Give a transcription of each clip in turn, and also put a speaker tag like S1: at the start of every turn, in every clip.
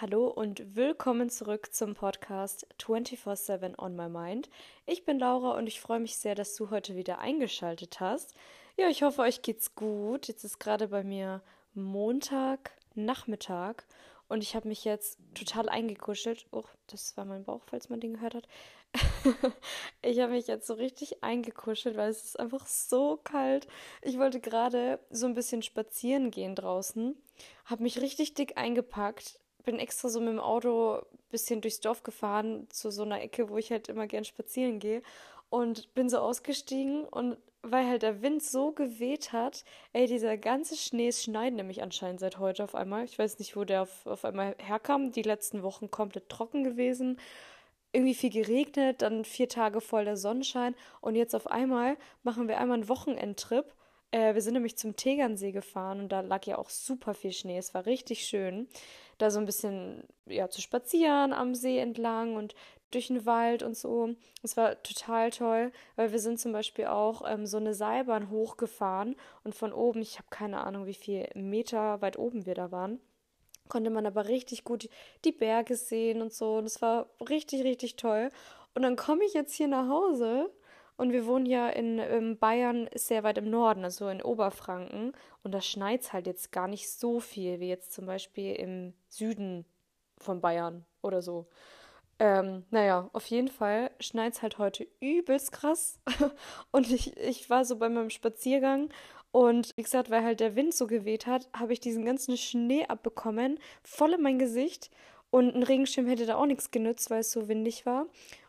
S1: Hallo und willkommen zurück zum Podcast 24/7 on my mind. Ich bin Laura und ich freue mich sehr, dass du heute wieder eingeschaltet hast. Ja, ich hoffe, euch geht's gut. Jetzt ist gerade bei mir Montag Nachmittag und ich habe mich jetzt total eingekuschelt. Oh, das war mein Bauch, falls man den gehört hat. ich habe mich jetzt so richtig eingekuschelt, weil es ist einfach so kalt. Ich wollte gerade so ein bisschen spazieren gehen draußen, habe mich richtig dick eingepackt, bin extra so mit dem Auto ein bisschen durchs Dorf gefahren, zu so einer Ecke, wo ich halt immer gern spazieren gehe. Und bin so ausgestiegen und weil halt der Wind so geweht hat, ey, dieser ganze Schnee, schneit nämlich anscheinend seit heute auf einmal. Ich weiß nicht, wo der auf, auf einmal herkam. Die letzten Wochen komplett trocken gewesen. Irgendwie viel geregnet, dann vier Tage voll der Sonnenschein. Und jetzt auf einmal machen wir einmal einen Wochenendtrip. Äh, wir sind nämlich zum Tegernsee gefahren und da lag ja auch super viel Schnee. Es war richtig schön da so ein bisschen ja zu spazieren am See entlang und durch den Wald und so. Es war total toll, weil wir sind zum Beispiel auch ähm, so eine Seilbahn hochgefahren und von oben, ich habe keine Ahnung, wie viel Meter weit oben wir da waren, konnte man aber richtig gut die Berge sehen und so. Und es war richtig, richtig toll. Und dann komme ich jetzt hier nach Hause und wir wohnen ja in, in Bayern sehr weit im Norden, also in Oberfranken. Und da schneit es halt jetzt gar nicht so viel wie jetzt zum Beispiel im Süden von Bayern oder so. Ähm, naja, auf jeden Fall schneit es halt heute übelst krass. und ich, ich war so bei meinem Spaziergang und wie gesagt, weil halt der Wind so geweht hat, habe ich diesen ganzen Schnee abbekommen, voll in mein Gesicht. Und ein Regenschirm hätte da auch nichts genützt, weil es so windig war.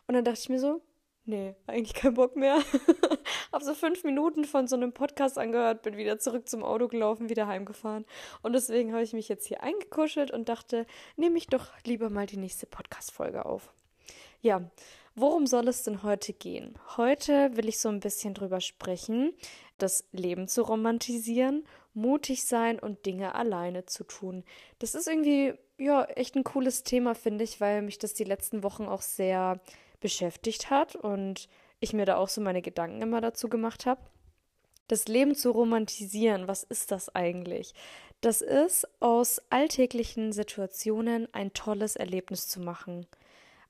S1: Und dann dachte ich mir so, Nee, eigentlich kein Bock mehr. Hab so fünf Minuten von so einem Podcast angehört, bin wieder zurück zum Auto gelaufen, wieder heimgefahren. Und deswegen habe ich mich jetzt hier eingekuschelt und dachte, nehme ich doch lieber mal die nächste Podcast-Folge auf. Ja, worum soll es denn heute gehen? Heute will ich so ein bisschen drüber sprechen, das Leben zu romantisieren, mutig sein und Dinge alleine zu tun. Das ist irgendwie, ja, echt ein cooles Thema, finde ich, weil mich das die letzten Wochen auch sehr beschäftigt hat und ich mir da auch so meine Gedanken immer dazu gemacht habe. Das Leben zu romantisieren, was ist das eigentlich? Das ist, aus alltäglichen Situationen ein tolles Erlebnis zu machen.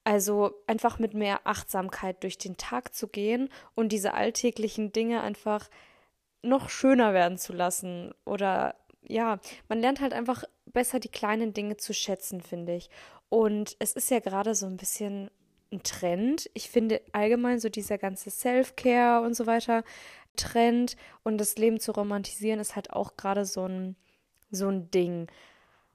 S1: Also einfach mit mehr Achtsamkeit durch den Tag zu gehen und diese alltäglichen Dinge einfach noch schöner werden zu lassen. Oder ja, man lernt halt einfach besser die kleinen Dinge zu schätzen, finde ich. Und es ist ja gerade so ein bisschen ein Trend. Ich finde allgemein so dieser ganze Self-Care und so weiter Trend und das Leben zu romantisieren ist halt auch gerade so ein, so ein Ding.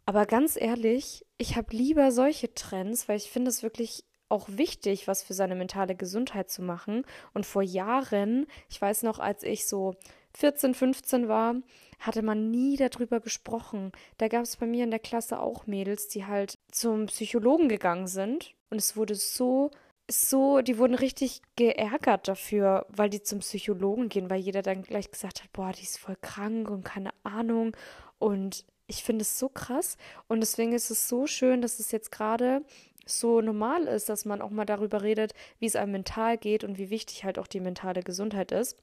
S1: Aber ganz ehrlich, ich habe lieber solche Trends, weil ich finde es wirklich auch wichtig, was für seine mentale Gesundheit zu machen. Und vor Jahren, ich weiß noch, als ich so 14, 15 war, hatte man nie darüber gesprochen. Da gab es bei mir in der Klasse auch Mädels, die halt zum Psychologen gegangen sind. Und es wurde so, so, die wurden richtig geärgert dafür, weil die zum Psychologen gehen, weil jeder dann gleich gesagt hat, boah, die ist voll krank und keine Ahnung. Und ich finde es so krass. Und deswegen ist es so schön, dass es jetzt gerade so normal ist, dass man auch mal darüber redet, wie es einem mental geht und wie wichtig halt auch die mentale Gesundheit ist.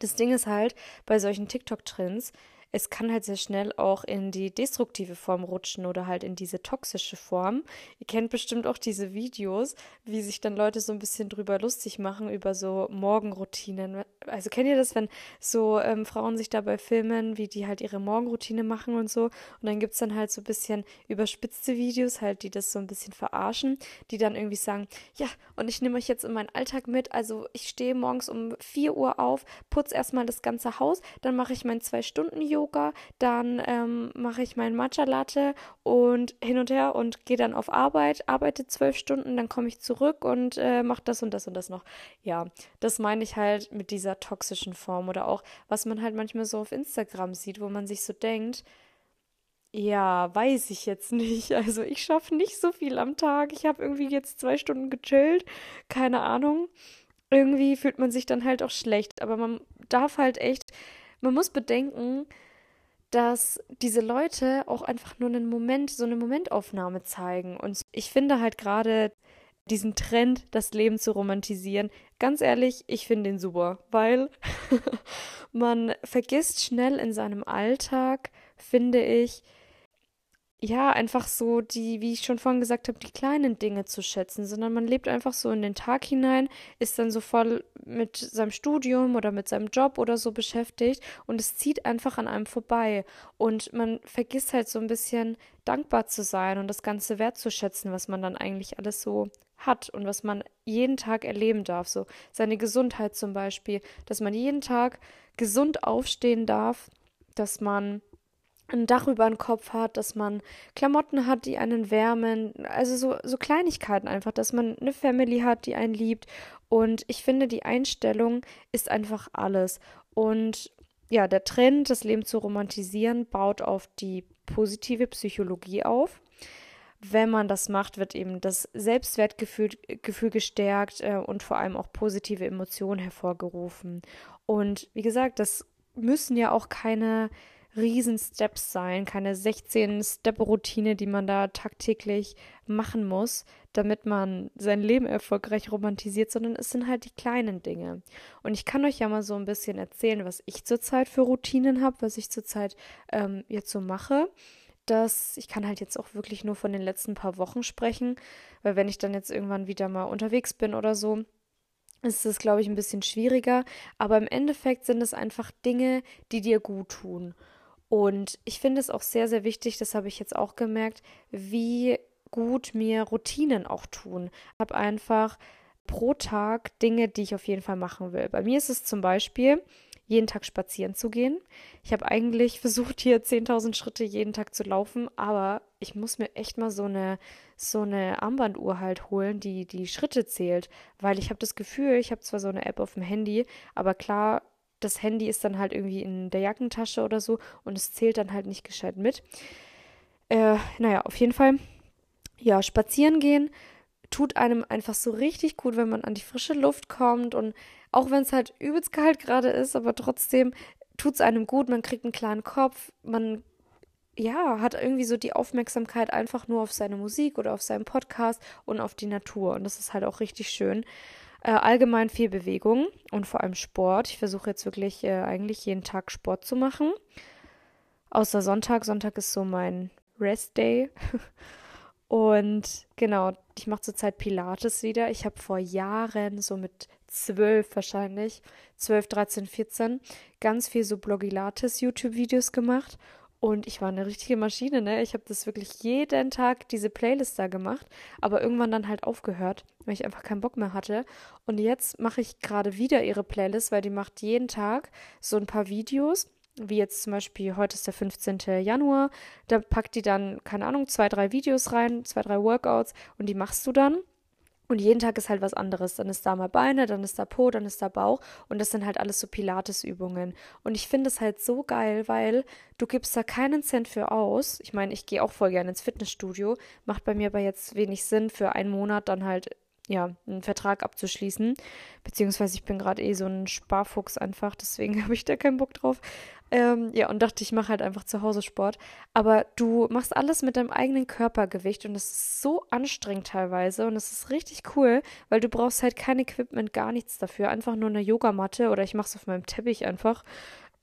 S1: Das Ding ist halt, bei solchen TikTok-Trends, es kann halt sehr schnell auch in die destruktive Form rutschen oder halt in diese toxische Form. Ihr kennt bestimmt auch diese Videos, wie sich dann Leute so ein bisschen drüber lustig machen, über so Morgenroutinen. Also kennt ihr das, wenn so ähm, Frauen sich dabei filmen, wie die halt ihre Morgenroutine machen und so. Und dann gibt es dann halt so ein bisschen überspitzte Videos, halt, die das so ein bisschen verarschen, die dann irgendwie sagen, ja, und ich nehme euch jetzt in meinen Alltag mit. Also ich stehe morgens um 4 Uhr auf, putze erstmal das ganze Haus, dann mache ich mein zwei Stunden Yoga Yoga, dann ähm, mache ich meinen Matcha Latte und hin und her und gehe dann auf Arbeit, arbeite zwölf Stunden, dann komme ich zurück und äh, mache das und das und das noch. Ja, das meine ich halt mit dieser toxischen Form oder auch, was man halt manchmal so auf Instagram sieht, wo man sich so denkt, ja, weiß ich jetzt nicht. Also ich schaffe nicht so viel am Tag. Ich habe irgendwie jetzt zwei Stunden gechillt. Keine Ahnung. Irgendwie fühlt man sich dann halt auch schlecht. Aber man darf halt echt, man muss bedenken, dass diese Leute auch einfach nur einen Moment, so eine Momentaufnahme zeigen. Und ich finde halt gerade diesen Trend, das Leben zu romantisieren, ganz ehrlich, ich finde den super, weil man vergisst schnell in seinem Alltag, finde ich, ja, einfach so die, wie ich schon vorhin gesagt habe, die kleinen Dinge zu schätzen, sondern man lebt einfach so in den Tag hinein, ist dann so voll mit seinem Studium oder mit seinem Job oder so beschäftigt und es zieht einfach an einem vorbei und man vergisst halt so ein bisschen dankbar zu sein und das Ganze wertzuschätzen, was man dann eigentlich alles so hat und was man jeden Tag erleben darf. So seine Gesundheit zum Beispiel, dass man jeden Tag gesund aufstehen darf, dass man ein Dach über den Kopf hat, dass man Klamotten hat, die einen wärmen, also so, so Kleinigkeiten einfach, dass man eine Family hat, die einen liebt. Und ich finde, die Einstellung ist einfach alles. Und ja, der Trend, das Leben zu romantisieren, baut auf die positive Psychologie auf. Wenn man das macht, wird eben das Selbstwertgefühl Gefühl gestärkt äh, und vor allem auch positive Emotionen hervorgerufen. Und wie gesagt, das müssen ja auch keine Riesen-Steps sein, keine 16-Step-Routine, die man da tagtäglich machen muss, damit man sein Leben erfolgreich romantisiert, sondern es sind halt die kleinen Dinge. Und ich kann euch ja mal so ein bisschen erzählen, was ich zurzeit für Routinen habe, was ich zurzeit ähm, jetzt so mache. Das, ich kann halt jetzt auch wirklich nur von den letzten paar Wochen sprechen, weil wenn ich dann jetzt irgendwann wieder mal unterwegs bin oder so, ist es, glaube ich, ein bisschen schwieriger. Aber im Endeffekt sind es einfach Dinge, die dir gut tun. Und ich finde es auch sehr, sehr wichtig, das habe ich jetzt auch gemerkt, wie gut mir Routinen auch tun. Ich habe einfach pro Tag Dinge, die ich auf jeden Fall machen will. Bei mir ist es zum Beispiel, jeden Tag spazieren zu gehen. Ich habe eigentlich versucht, hier 10.000 Schritte jeden Tag zu laufen, aber ich muss mir echt mal so eine, so eine Armbanduhr halt holen, die die Schritte zählt, weil ich habe das Gefühl, ich habe zwar so eine App auf dem Handy, aber klar, das Handy ist dann halt irgendwie in der Jackentasche oder so und es zählt dann halt nicht gescheit mit. Äh, naja, auf jeden Fall, ja, spazieren gehen tut einem einfach so richtig gut, wenn man an die frische Luft kommt und auch wenn es halt übelst kalt gerade ist, aber trotzdem tut es einem gut, man kriegt einen klaren Kopf, man ja, hat irgendwie so die Aufmerksamkeit einfach nur auf seine Musik oder auf seinen Podcast und auf die Natur und das ist halt auch richtig schön. Äh, allgemein viel Bewegung und vor allem Sport. Ich versuche jetzt wirklich äh, eigentlich jeden Tag Sport zu machen. Außer Sonntag. Sonntag ist so mein Rest Day. und genau, ich mache zurzeit Pilates wieder. Ich habe vor Jahren, so mit zwölf wahrscheinlich, zwölf, dreizehn, vierzehn, ganz viel so Blogilates YouTube-Videos gemacht und ich war eine richtige Maschine, ne? Ich habe das wirklich jeden Tag diese Playlist da gemacht, aber irgendwann dann halt aufgehört, weil ich einfach keinen Bock mehr hatte. Und jetzt mache ich gerade wieder ihre Playlist, weil die macht jeden Tag so ein paar Videos. Wie jetzt zum Beispiel, heute ist der 15. Januar, da packt die dann, keine Ahnung, zwei, drei Videos rein, zwei, drei Workouts und die machst du dann. Und jeden Tag ist halt was anderes. Dann ist da mal Beine, dann ist da Po, dann ist da Bauch. Und das sind halt alles so Pilates-Übungen. Und ich finde es halt so geil, weil du gibst da keinen Cent für aus. Ich meine, ich gehe auch voll gerne ins Fitnessstudio. Macht bei mir aber jetzt wenig Sinn, für einen Monat dann halt ja, einen Vertrag abzuschließen. Beziehungsweise ich bin gerade eh so ein Sparfuchs einfach, deswegen habe ich da keinen Bock drauf. Ähm, ja, und dachte, ich mache halt einfach zu Hause Sport. Aber du machst alles mit deinem eigenen Körpergewicht und es ist so anstrengend teilweise und es ist richtig cool, weil du brauchst halt kein Equipment, gar nichts dafür. Einfach nur eine Yogamatte oder ich mache es auf meinem Teppich einfach.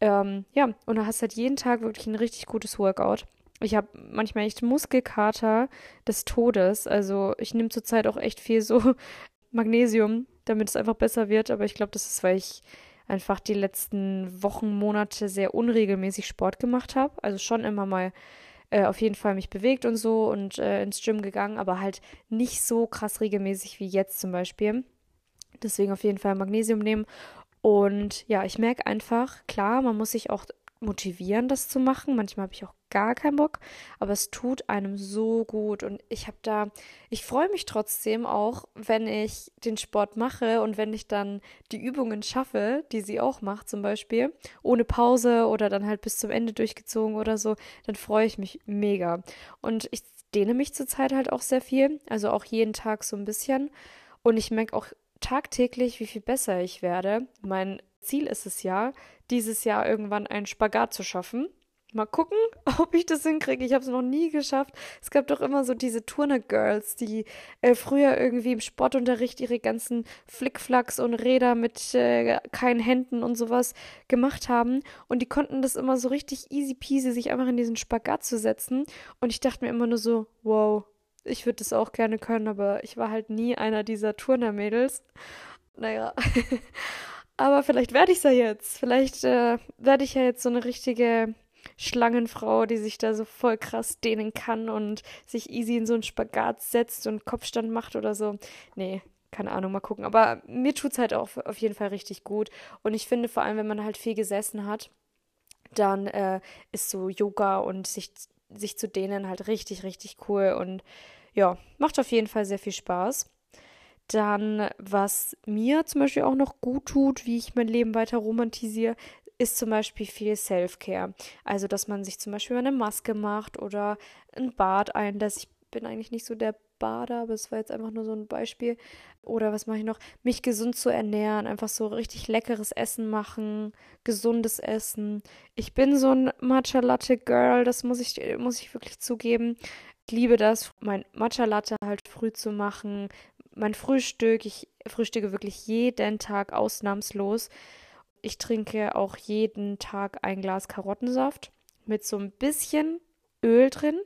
S1: Ähm, ja, und du hast halt jeden Tag wirklich ein richtig gutes Workout. Ich habe manchmal echt Muskelkater des Todes. Also ich nehme zurzeit auch echt viel so Magnesium, damit es einfach besser wird. Aber ich glaube, das ist, weil ich einfach die letzten Wochen, Monate sehr unregelmäßig Sport gemacht habe. Also schon immer mal äh, auf jeden Fall mich bewegt und so und äh, ins Gym gegangen, aber halt nicht so krass regelmäßig wie jetzt zum Beispiel. Deswegen auf jeden Fall Magnesium nehmen. Und ja, ich merke einfach, klar, man muss sich auch motivieren, das zu machen. Manchmal habe ich auch gar keinen Bock, aber es tut einem so gut und ich habe da, ich freue mich trotzdem auch, wenn ich den Sport mache und wenn ich dann die Übungen schaffe, die sie auch macht zum Beispiel, ohne Pause oder dann halt bis zum Ende durchgezogen oder so, dann freue ich mich mega. Und ich dehne mich zurzeit halt auch sehr viel, also auch jeden Tag so ein bisschen und ich merke auch tagtäglich, wie viel besser ich werde. Mein Ziel ist es ja, dieses Jahr irgendwann einen Spagat zu schaffen Mal gucken, ob ich das hinkriege. Ich habe es noch nie geschafft. Es gab doch immer so diese Turner-Girls, die äh, früher irgendwie im Sportunterricht ihre ganzen Flickflacks und Räder mit äh, keinen Händen und sowas gemacht haben. Und die konnten das immer so richtig easy peasy, sich einfach in diesen Spagat zu setzen. Und ich dachte mir immer nur so, wow, ich würde das auch gerne können, aber ich war halt nie einer dieser Turner-Mädels. Naja. aber vielleicht werde ich es ja jetzt. Vielleicht äh, werde ich ja jetzt so eine richtige Schlangenfrau, die sich da so voll krass dehnen kann und sich easy in so einen Spagat setzt und Kopfstand macht oder so. Nee, keine Ahnung, mal gucken. Aber mir tut es halt auch auf jeden Fall richtig gut. Und ich finde vor allem, wenn man halt viel gesessen hat, dann äh, ist so Yoga und sich, sich zu dehnen halt richtig, richtig cool. Und ja, macht auf jeden Fall sehr viel Spaß. Dann, was mir zum Beispiel auch noch gut tut, wie ich mein Leben weiter romantisiere, ist zum Beispiel viel Self-Care. Also, dass man sich zum Beispiel eine Maske macht oder ein Bad einlässt. Ich bin eigentlich nicht so der Bader, aber es war jetzt einfach nur so ein Beispiel. Oder was mache ich noch? Mich gesund zu ernähren, einfach so richtig leckeres Essen machen, gesundes Essen. Ich bin so ein Matcha Latte Girl, das muss ich, muss ich wirklich zugeben. Ich liebe das, mein Matcha Latte halt früh zu machen. Mein Frühstück, ich frühstücke wirklich jeden Tag ausnahmslos. Ich trinke auch jeden Tag ein Glas Karottensaft mit so ein bisschen Öl drin,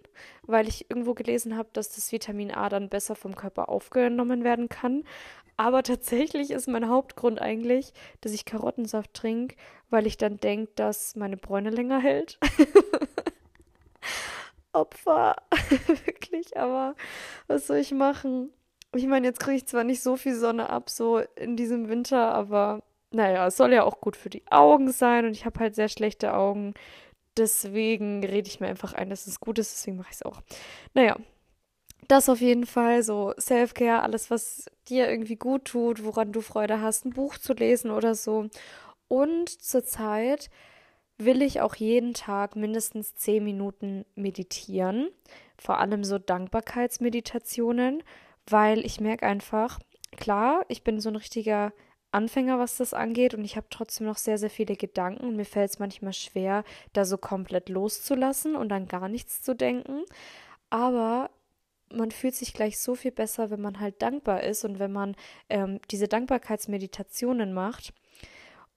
S1: weil ich irgendwo gelesen habe, dass das Vitamin A dann besser vom Körper aufgenommen werden kann. Aber tatsächlich ist mein Hauptgrund eigentlich, dass ich Karottensaft trinke, weil ich dann denke, dass meine Bräune länger hält. Opfer. Wirklich, aber was soll ich machen? Ich meine, jetzt kriege ich zwar nicht so viel Sonne ab, so in diesem Winter, aber naja, es soll ja auch gut für die Augen sein und ich habe halt sehr schlechte Augen. Deswegen rede ich mir einfach ein, dass es gut ist, deswegen mache ich es auch. Naja, das auf jeden Fall, so Self-Care, alles, was dir irgendwie gut tut, woran du Freude hast, ein Buch zu lesen oder so. Und zurzeit will ich auch jeden Tag mindestens zehn Minuten meditieren, vor allem so Dankbarkeitsmeditationen, weil ich merke einfach, klar, ich bin so ein richtiger Anfänger, was das angeht, und ich habe trotzdem noch sehr, sehr viele Gedanken mir fällt es manchmal schwer, da so komplett loszulassen und dann gar nichts zu denken. Aber man fühlt sich gleich so viel besser, wenn man halt dankbar ist und wenn man ähm, diese Dankbarkeitsmeditationen macht.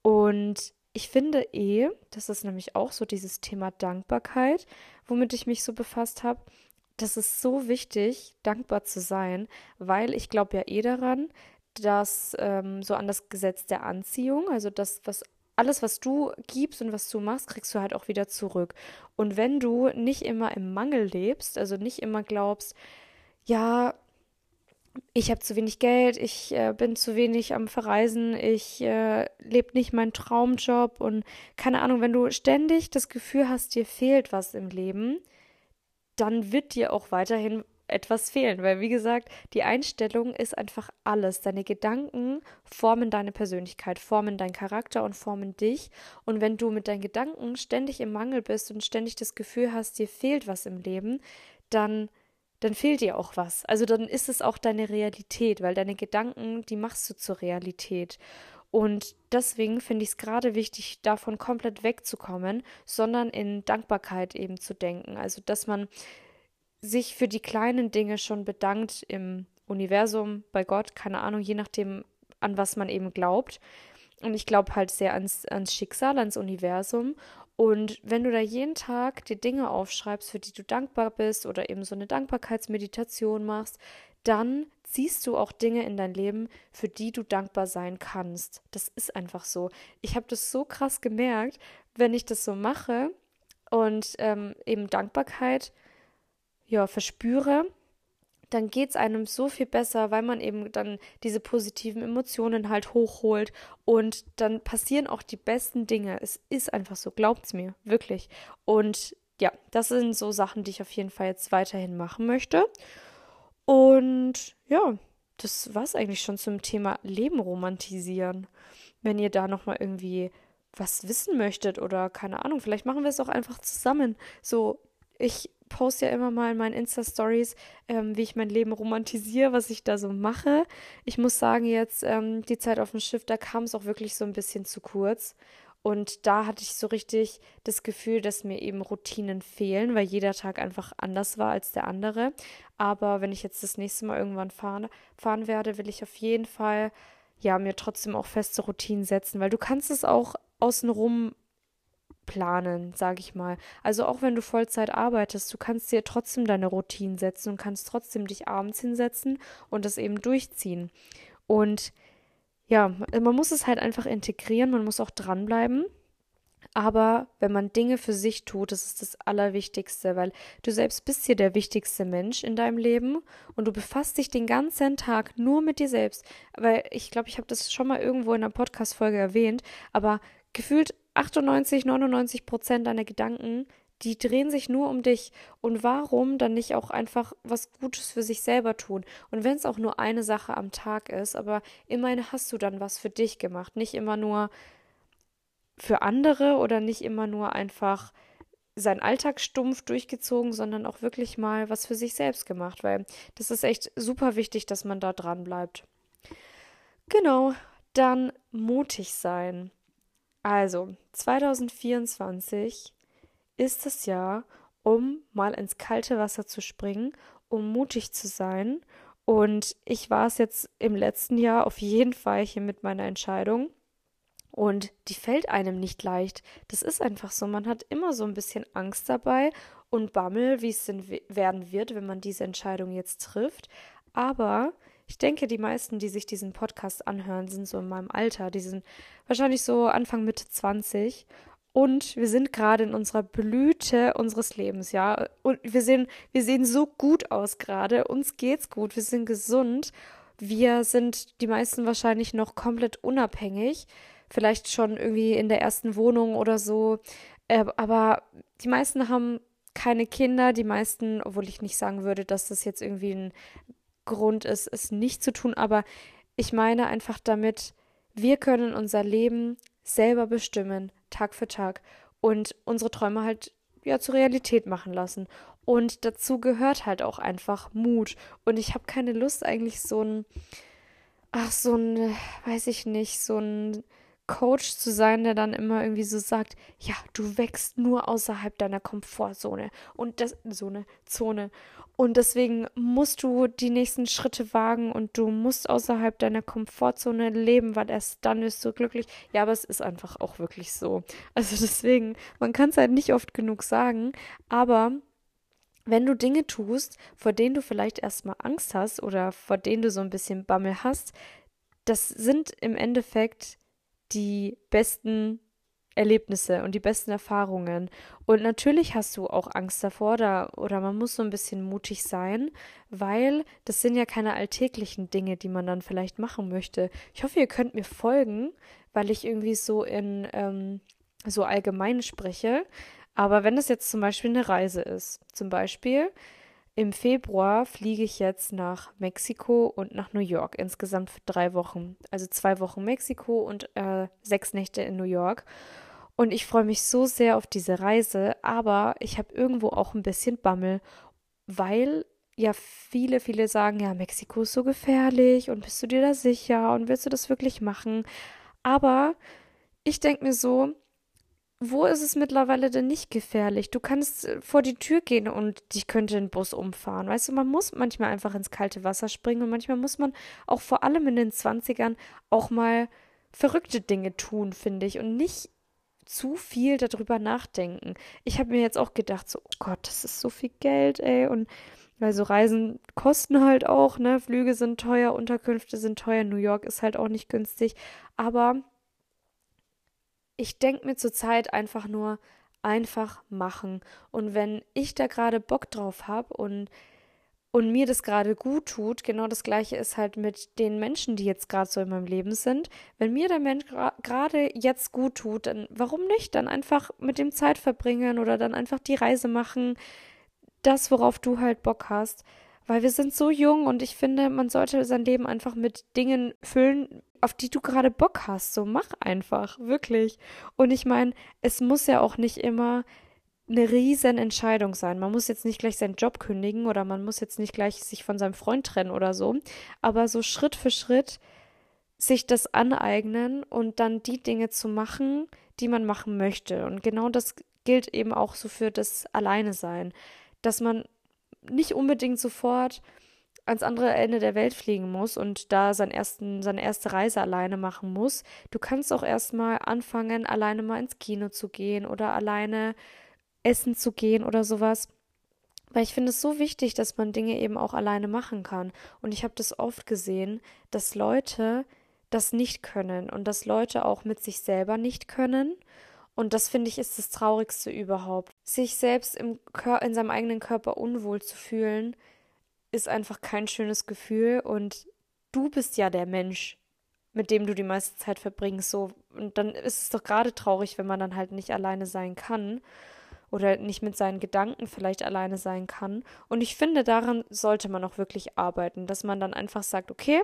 S1: Und ich finde eh, das ist nämlich auch so dieses Thema Dankbarkeit, womit ich mich so befasst habe. Das ist so wichtig, dankbar zu sein, weil ich glaube ja eh daran, das ähm, so an das Gesetz der Anziehung, also das, was alles, was du gibst und was du machst, kriegst du halt auch wieder zurück. Und wenn du nicht immer im Mangel lebst, also nicht immer glaubst, ja, ich habe zu wenig Geld, ich äh, bin zu wenig am Verreisen, ich äh, lebe nicht meinen Traumjob und keine Ahnung, wenn du ständig das Gefühl hast, dir fehlt was im Leben, dann wird dir auch weiterhin etwas fehlen, weil wie gesagt, die Einstellung ist einfach alles. Deine Gedanken formen deine Persönlichkeit, formen deinen Charakter und formen dich. Und wenn du mit deinen Gedanken ständig im Mangel bist und ständig das Gefühl hast, dir fehlt was im Leben, dann dann fehlt dir auch was. Also dann ist es auch deine Realität, weil deine Gedanken, die machst du zur Realität. Und deswegen finde ich es gerade wichtig, davon komplett wegzukommen, sondern in Dankbarkeit eben zu denken. Also, dass man sich für die kleinen Dinge schon bedankt im Universum, bei Gott, keine Ahnung, je nachdem, an was man eben glaubt. Und ich glaube halt sehr ans, ans Schicksal, ans Universum. Und wenn du da jeden Tag die Dinge aufschreibst, für die du dankbar bist oder eben so eine Dankbarkeitsmeditation machst, dann ziehst du auch Dinge in dein Leben, für die du dankbar sein kannst. Das ist einfach so. Ich habe das so krass gemerkt, wenn ich das so mache und ähm, eben Dankbarkeit ja, verspüre, dann geht es einem so viel besser, weil man eben dann diese positiven Emotionen halt hochholt und dann passieren auch die besten Dinge. Es ist einfach so, glaubt's mir, wirklich. Und ja, das sind so Sachen, die ich auf jeden Fall jetzt weiterhin machen möchte. Und ja, das war es eigentlich schon zum Thema Leben romantisieren. Wenn ihr da nochmal irgendwie was wissen möchtet oder keine Ahnung, vielleicht machen wir es auch einfach zusammen. So, ich poste ja immer mal in meinen Insta-Stories, ähm, wie ich mein Leben romantisiere, was ich da so mache. Ich muss sagen, jetzt ähm, die Zeit auf dem Schiff, da kam es auch wirklich so ein bisschen zu kurz. Und da hatte ich so richtig das Gefühl, dass mir eben Routinen fehlen, weil jeder Tag einfach anders war als der andere. Aber wenn ich jetzt das nächste Mal irgendwann fahren, fahren werde, will ich auf jeden Fall ja mir trotzdem auch feste Routinen setzen, weil du kannst es auch außenrum planen, sage ich mal. Also auch wenn du Vollzeit arbeitest, du kannst dir trotzdem deine Routinen setzen und kannst trotzdem dich abends hinsetzen und das eben durchziehen. Und ja, man muss es halt einfach integrieren, man muss auch dranbleiben. Aber wenn man Dinge für sich tut, das ist das Allerwichtigste, weil du selbst bist hier der wichtigste Mensch in deinem Leben und du befasst dich den ganzen Tag nur mit dir selbst. Weil ich glaube, ich habe das schon mal irgendwo in einer Podcast-Folge erwähnt, aber gefühlt 98, 99 Prozent deiner Gedanken die drehen sich nur um dich. Und warum dann nicht auch einfach was Gutes für sich selber tun? Und wenn es auch nur eine Sache am Tag ist, aber immerhin hast du dann was für dich gemacht. Nicht immer nur für andere oder nicht immer nur einfach seinen Alltag stumpf durchgezogen, sondern auch wirklich mal was für sich selbst gemacht, weil das ist echt super wichtig, dass man da dran bleibt. Genau, dann mutig sein. Also, 2024 ist das Jahr, um mal ins kalte Wasser zu springen, um mutig zu sein. Und ich war es jetzt im letzten Jahr auf jeden Fall hier mit meiner Entscheidung. Und die fällt einem nicht leicht. Das ist einfach so. Man hat immer so ein bisschen Angst dabei und Bammel, wie es denn werden wird, wenn man diese Entscheidung jetzt trifft. Aber ich denke, die meisten, die sich diesen Podcast anhören, sind so in meinem Alter. Die sind wahrscheinlich so Anfang Mitte 20 und wir sind gerade in unserer Blüte unseres Lebens, ja. Und wir sehen, wir sehen so gut aus gerade. Uns geht's gut. Wir sind gesund. Wir sind die meisten wahrscheinlich noch komplett unabhängig. Vielleicht schon irgendwie in der ersten Wohnung oder so. Äh, aber die meisten haben keine Kinder. Die meisten, obwohl ich nicht sagen würde, dass das jetzt irgendwie ein Grund ist, es nicht zu tun. Aber ich meine einfach damit, wir können unser Leben selber bestimmen, Tag für Tag und unsere Träume halt ja zur Realität machen lassen. Und dazu gehört halt auch einfach Mut. Und ich habe keine Lust eigentlich so ein, ach so ein, weiß ich nicht, so ein Coach zu sein, der dann immer irgendwie so sagt, ja, du wächst nur außerhalb deiner Komfortzone und das so eine Zone und deswegen musst du die nächsten Schritte wagen und du musst außerhalb deiner Komfortzone leben, weil erst dann wirst du glücklich. Ja, aber es ist einfach auch wirklich so. Also deswegen, man kann es halt nicht oft genug sagen, aber wenn du Dinge tust, vor denen du vielleicht erstmal Angst hast oder vor denen du so ein bisschen Bammel hast, das sind im Endeffekt die besten Erlebnisse und die besten Erfahrungen. Und natürlich hast du auch Angst davor da, oder man muss so ein bisschen mutig sein, weil das sind ja keine alltäglichen Dinge, die man dann vielleicht machen möchte. Ich hoffe, ihr könnt mir folgen, weil ich irgendwie so in ähm, so allgemein spreche. Aber wenn es jetzt zum Beispiel eine Reise ist, zum Beispiel im Februar fliege ich jetzt nach Mexiko und nach New York, insgesamt für drei Wochen. Also zwei Wochen Mexiko und äh, sechs Nächte in New York. Und ich freue mich so sehr auf diese Reise, aber ich habe irgendwo auch ein bisschen Bammel, weil ja viele, viele sagen, ja, Mexiko ist so gefährlich und bist du dir da sicher und willst du das wirklich machen? Aber ich denke mir so, wo ist es mittlerweile denn nicht gefährlich? Du kannst äh, vor die Tür gehen und dich könnte ein Bus umfahren. Weißt du, man muss manchmal einfach ins kalte Wasser springen und manchmal muss man auch vor allem in den Zwanzigern auch mal verrückte Dinge tun, finde ich, und nicht zu viel darüber nachdenken. Ich habe mir jetzt auch gedacht, so, oh Gott, das ist so viel Geld, ey, und weil so Reisen kosten halt auch, ne? Flüge sind teuer, Unterkünfte sind teuer, New York ist halt auch nicht günstig. Aber ich denke mir zurzeit einfach nur einfach machen. Und wenn ich da gerade Bock drauf habe und, und mir das gerade gut tut, genau das gleiche ist halt mit den Menschen, die jetzt gerade so in meinem Leben sind. Wenn mir der Mensch gerade jetzt gut tut, dann warum nicht? Dann einfach mit dem Zeit verbringen oder dann einfach die Reise machen. Das, worauf du halt Bock hast. Weil wir sind so jung und ich finde, man sollte sein Leben einfach mit Dingen füllen, auf die du gerade Bock hast. So mach einfach, wirklich. Und ich meine, es muss ja auch nicht immer eine riesen Entscheidung sein. Man muss jetzt nicht gleich seinen Job kündigen oder man muss jetzt nicht gleich sich von seinem Freund trennen oder so. Aber so Schritt für Schritt sich das aneignen und dann die Dinge zu machen, die man machen möchte. Und genau das gilt eben auch so für das Alleine sein, dass man nicht unbedingt sofort ans andere Ende der Welt fliegen muss und da seinen ersten, seine erste Reise alleine machen muss. Du kannst auch erstmal anfangen, alleine mal ins Kino zu gehen oder alleine essen zu gehen oder sowas. Weil ich finde es so wichtig, dass man Dinge eben auch alleine machen kann. Und ich habe das oft gesehen, dass Leute das nicht können und dass Leute auch mit sich selber nicht können. Und das finde ich ist das Traurigste überhaupt. Sich selbst im Kör in seinem eigenen Körper unwohl zu fühlen, ist einfach kein schönes Gefühl. Und du bist ja der Mensch, mit dem du die meiste Zeit verbringst. So. Und dann ist es doch gerade traurig, wenn man dann halt nicht alleine sein kann oder nicht mit seinen Gedanken vielleicht alleine sein kann. Und ich finde, daran sollte man auch wirklich arbeiten, dass man dann einfach sagt, okay,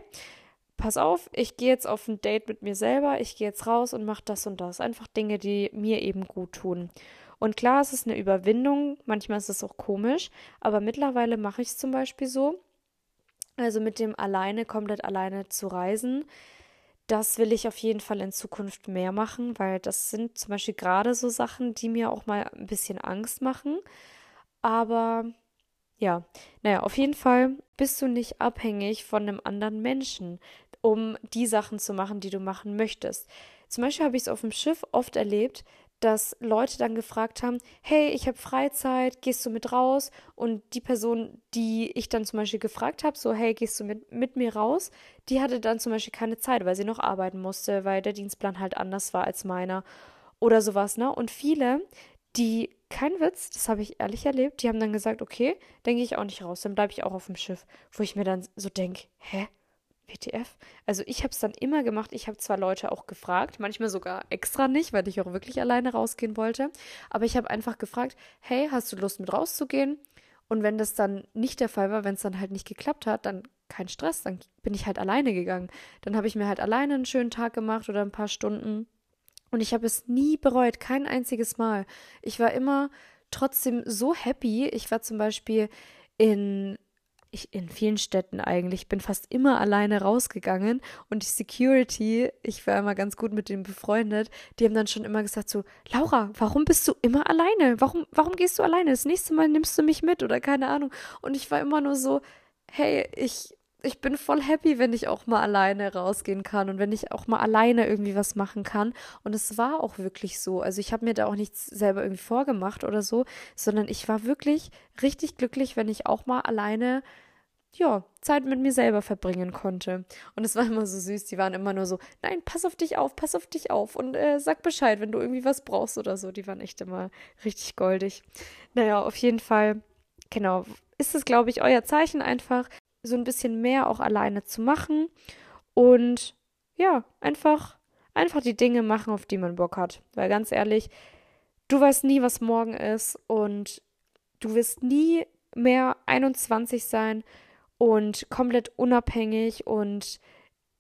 S1: pass auf, ich gehe jetzt auf ein Date mit mir selber, ich gehe jetzt raus und mache das und das. Einfach Dinge, die mir eben gut tun. Und klar, es ist eine Überwindung, manchmal ist es auch komisch, aber mittlerweile mache ich es zum Beispiel so. Also mit dem alleine, komplett alleine zu reisen, das will ich auf jeden Fall in Zukunft mehr machen, weil das sind zum Beispiel gerade so Sachen, die mir auch mal ein bisschen Angst machen. Aber ja, naja, auf jeden Fall bist du nicht abhängig von einem anderen Menschen, um die Sachen zu machen, die du machen möchtest. Zum Beispiel habe ich es auf dem Schiff oft erlebt, dass Leute dann gefragt haben, hey, ich habe Freizeit, gehst du mit raus? Und die Person, die ich dann zum Beispiel gefragt habe, so, hey, gehst du mit, mit mir raus? Die hatte dann zum Beispiel keine Zeit, weil sie noch arbeiten musste, weil der Dienstplan halt anders war als meiner oder sowas, ne? Und viele, die, kein Witz, das habe ich ehrlich erlebt, die haben dann gesagt, okay, dann gehe ich auch nicht raus, dann bleibe ich auch auf dem Schiff. Wo ich mir dann so denke, hä? WTF? Also ich habe es dann immer gemacht. Ich habe zwar Leute auch gefragt, manchmal sogar extra nicht, weil ich auch wirklich alleine rausgehen wollte. Aber ich habe einfach gefragt, hey, hast du Lust mit rauszugehen? Und wenn das dann nicht der Fall war, wenn es dann halt nicht geklappt hat, dann kein Stress, dann bin ich halt alleine gegangen. Dann habe ich mir halt alleine einen schönen Tag gemacht oder ein paar Stunden. Und ich habe es nie bereut, kein einziges Mal. Ich war immer trotzdem so happy. Ich war zum Beispiel in ich in vielen Städten eigentlich bin fast immer alleine rausgegangen und die Security, ich war immer ganz gut mit denen befreundet, die haben dann schon immer gesagt so, Laura, warum bist du immer alleine? Warum, warum gehst du alleine? Das nächste Mal nimmst du mich mit oder keine Ahnung. Und ich war immer nur so, hey, ich, ich bin voll happy, wenn ich auch mal alleine rausgehen kann und wenn ich auch mal alleine irgendwie was machen kann. Und es war auch wirklich so. Also ich habe mir da auch nichts selber irgendwie vorgemacht oder so, sondern ich war wirklich richtig glücklich, wenn ich auch mal alleine ja, Zeit mit mir selber verbringen konnte. Und es war immer so süß. Die waren immer nur so, nein, pass auf dich auf, pass auf dich auf und äh, sag Bescheid, wenn du irgendwie was brauchst oder so. Die waren echt immer richtig goldig. Naja, auf jeden Fall, genau, ist es, glaube ich, euer Zeichen einfach, so ein bisschen mehr auch alleine zu machen und ja, einfach, einfach die Dinge machen, auf die man Bock hat. Weil ganz ehrlich, du weißt nie, was morgen ist und du wirst nie mehr 21 sein und komplett unabhängig und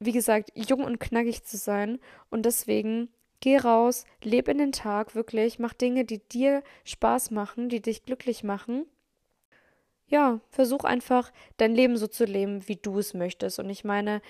S1: wie gesagt, jung und knackig zu sein. Und deswegen geh raus, leb in den Tag, wirklich, mach Dinge, die dir Spaß machen, die dich glücklich machen. Ja, versuch einfach dein Leben so zu leben, wie du es möchtest. Und ich meine,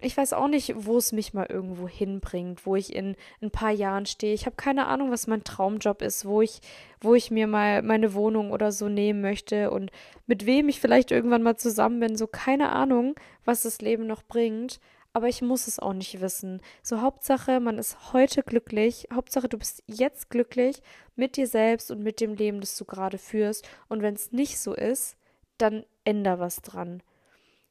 S1: ich weiß auch nicht, wo es mich mal irgendwo hinbringt, wo ich in ein paar Jahren stehe. Ich habe keine Ahnung, was mein Traumjob ist, wo ich, wo ich mir mal meine Wohnung oder so nehmen möchte und mit wem ich vielleicht irgendwann mal zusammen bin. So keine Ahnung, was das Leben noch bringt. Aber ich muss es auch nicht wissen. So Hauptsache, man ist heute glücklich. Hauptsache, du bist jetzt glücklich mit dir selbst und mit dem Leben, das du gerade führst. Und wenn es nicht so ist, dann änder was dran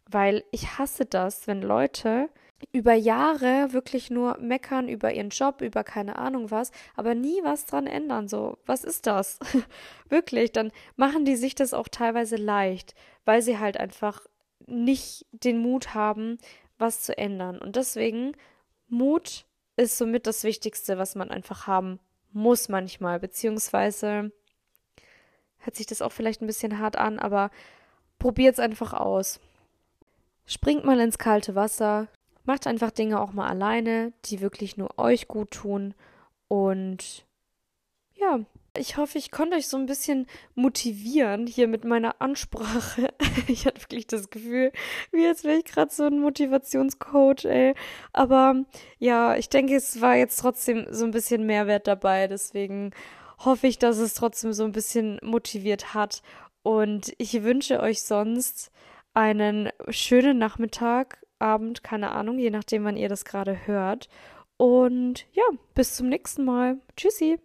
S1: weil ich hasse das, wenn Leute über Jahre wirklich nur meckern über ihren Job, über keine Ahnung was, aber nie was dran ändern. So, was ist das? wirklich, dann machen die sich das auch teilweise leicht, weil sie halt einfach nicht den Mut haben, was zu ändern. Und deswegen, Mut ist somit das Wichtigste, was man einfach haben muss manchmal, beziehungsweise hört sich das auch vielleicht ein bisschen hart an, aber probiert es einfach aus. Springt mal ins kalte Wasser, macht einfach Dinge auch mal alleine, die wirklich nur euch gut tun und ja, ich hoffe, ich konnte euch so ein bisschen motivieren hier mit meiner Ansprache. ich hatte wirklich das Gefühl, wie als wäre ich gerade so ein Motivationscoach, ey. Aber ja, ich denke, es war jetzt trotzdem so ein bisschen Mehrwert dabei. Deswegen hoffe ich, dass es trotzdem so ein bisschen motiviert hat. Und ich wünsche euch sonst einen schönen Nachmittag, Abend, keine Ahnung, je nachdem, wann ihr das gerade hört. Und ja, bis zum nächsten Mal. Tschüssi.